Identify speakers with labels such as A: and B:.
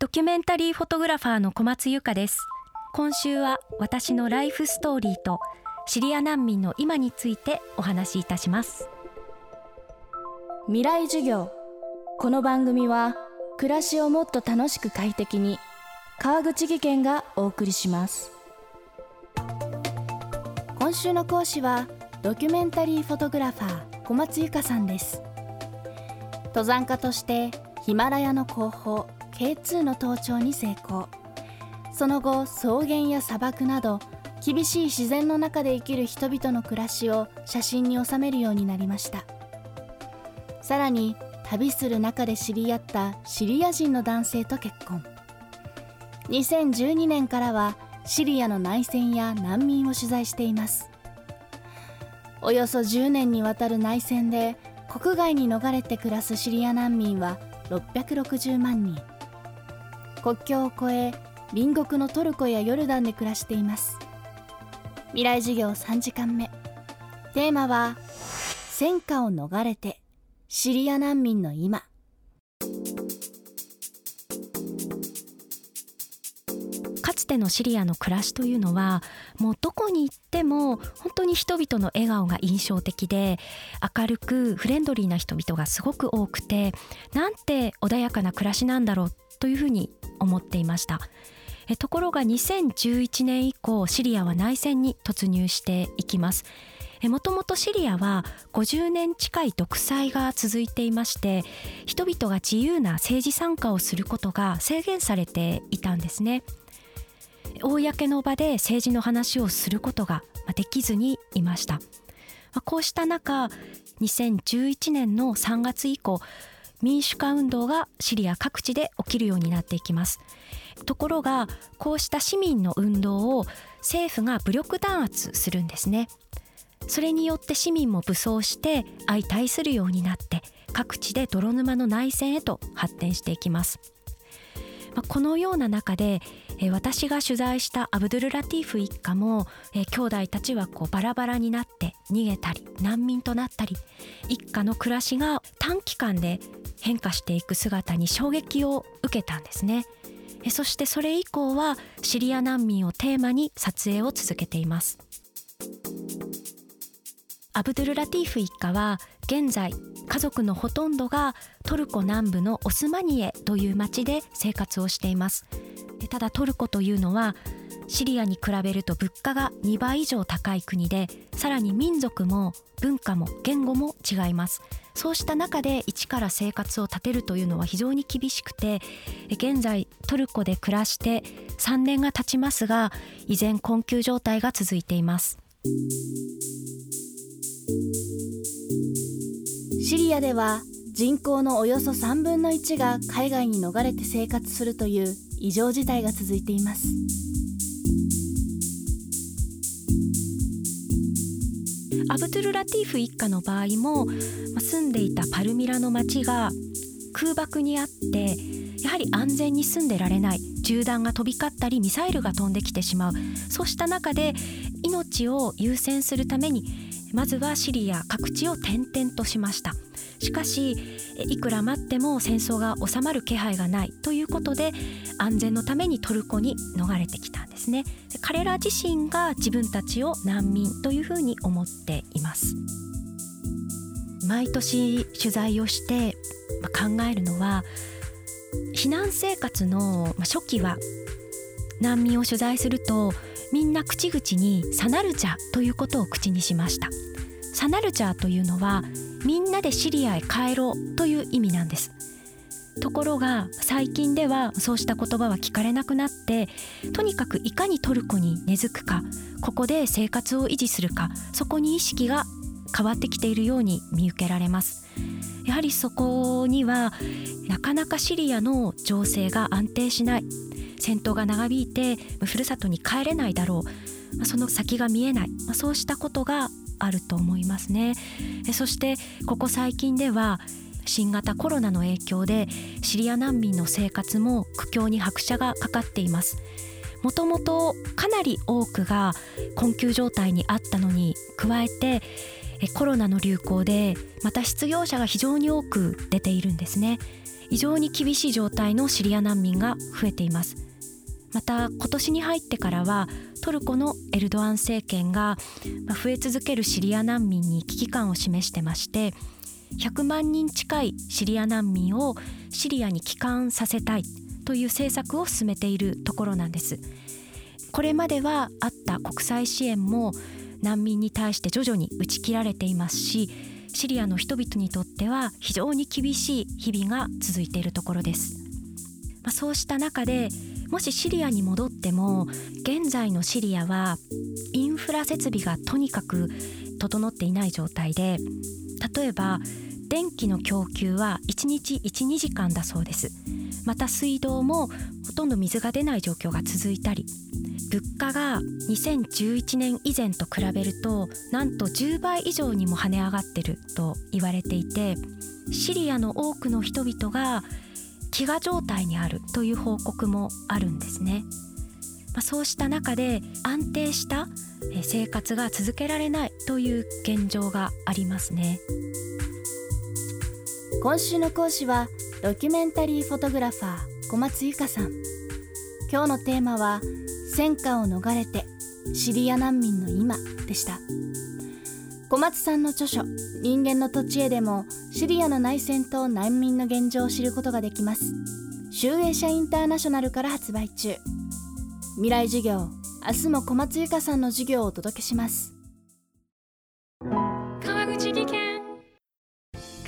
A: ドキュメンタリーフォトグラファーの小松由香です。今週は私のライフストーリーとシリア難民の今についてお話しいたします。
B: 未来授業。この番組は暮らしをもっと楽しく快適に川口義賢がお送りします。今週の講師はドキュメンタリーフォトグラファー小松由香さんです。登山家としてヒマラヤの後方 K2 の登頂に成功。その後草原や砂漠など厳しい自然の中で生きる人々の暮らしを写真に収めるようになりました。さらに旅する中で知り合ったシリア人の男性と結婚。2012年からはシリアの内戦や難民を取材しています。およそ10年にわたる内戦で国外に逃れて暮らすシリア難民は660万人。国境を越え隣国のトルコやヨルダンで暮らしています。未来授業3時間目。テーマは戦火を逃れてシリア難民の今。
A: かつてのシリアの暮らしというのはもうどこに行っても本当に人々の笑顔が印象的で明るくフレンドリーな人々がすごく多くてなんて穏やかな暮らしなんだろうというふうに思っていました。ところが2011年以降シリアは内戦に突入していきます。もともとシリアは50年近い独裁が続いていまして人々が自由な政治参加をすることが制限されていたんですね。公の場で政治の話をすることができずにいました。こうした中2011年の3月以降民主化運動がシリア各地で起きるようになっていきます。ところがこうした市民の運動を政府が武力弾圧するんですね。それによって市民も武装して相対するようになって各地で泥沼の内戦へと発展していきます。このような中で私が取材したアブドゥル・ラティーフ一家も兄弟たちはこうバラバラになって逃げたり難民となったり一家の暮らしが短期間で変化していく姿に衝撃を受けたんですね。そしてそれ以降はシリア難民をテーマに撮影を続けています。アブドゥル・ラティーフ一家は現在家族のほとんどがトルコ南部のオスマニエという町で生活をしています。でただトルコというのはシリアに比べると物価が2倍以上高い国でさらに民族も文化も言語も違います。そうした中で一から生活を立てるというのは非常に厳しくて現在トルコで暮らして3年が経ちますが依然困窮状態が続いています。
B: シリアでは人口のおよそ3分の1が海外に逃れて生活するという異常事態が続いています。
A: アブトゥル・ラティーフ一家の場合も住んでいたパルミラの町が空爆にあってやはり安全に住んでられない。銃弾が飛び交ったりミサイルが飛んできてしまう。そうした中で命を優先するためにまずはシリア各地を転々としました。しかしいくら待っても戦争が収まる気配がないということで安全のためにトルコに逃れてきたんですね。彼ら自身が自分たちを難民というふうに思っています。毎年取材をして考えるのは避難生活の初期は難民を取材するとみんな口々に「サナルチャ」ということを口にしました。サナルチャというのはみんなでシリアへ帰ろうという意味なんです。ところが最近ではそうした言葉は聞かれなくなってとにかくいかにトルコに根付くかここで生活を維持するかそこに意識が変わってきているように見受けられます。やはりそこにはなかなかシリアの情勢が安定しない。戦闘が長引いてふるさとに帰れないだろう。その先が見えない。そうしたことがあると思いますね。そしてここ最近では新型コロナの影響でシリア難民の生活も苦境に拍車がかかっています。もともとかなり多くが困窮状態にあったのに加えてコロナの流行でまた失業者が非常に多く出ているんですね。非常に厳しい状態のシリア難民が増えています。また今年に入ってからはトルコのエルドアン政権が増え続けるシリア難民に危機感を示してまして100万人近いシリア難民をシリアに帰還させたいという政策を進めているところなんです。これまではあった国際支援も難民に対して徐々に打ち切られていますしシリアの人々にとっては非常に厳しい日々が続いているところです、まあ、そうした中でもしシリアに戻っても現在のシリアはインフラ設備がとにかく整っていない状態で例えば電気の供給は1日12時間だそうですまた水道もほとんど水が出ない状況が続いたり物価が2011年以前と比べるとなんと10倍以上にも跳ね上がってると言われていてシリアの多くの人々が飢餓状態にあるという報告もあるんですね。まあ、そうした中で安定した生活が続けられないという現状がありますね
B: 今週の講師はドキュメンタリーフォトグラファー小松由香さん。今日のテーマは戦火を逃れてシリア難民の今でした。小松さんの著書「人間の土地へ」でもシリアの内戦と難民の現状を知ることができます。集英社インターナショナルから発売中。未来授業明日も小松由香さんの授業をお届けします。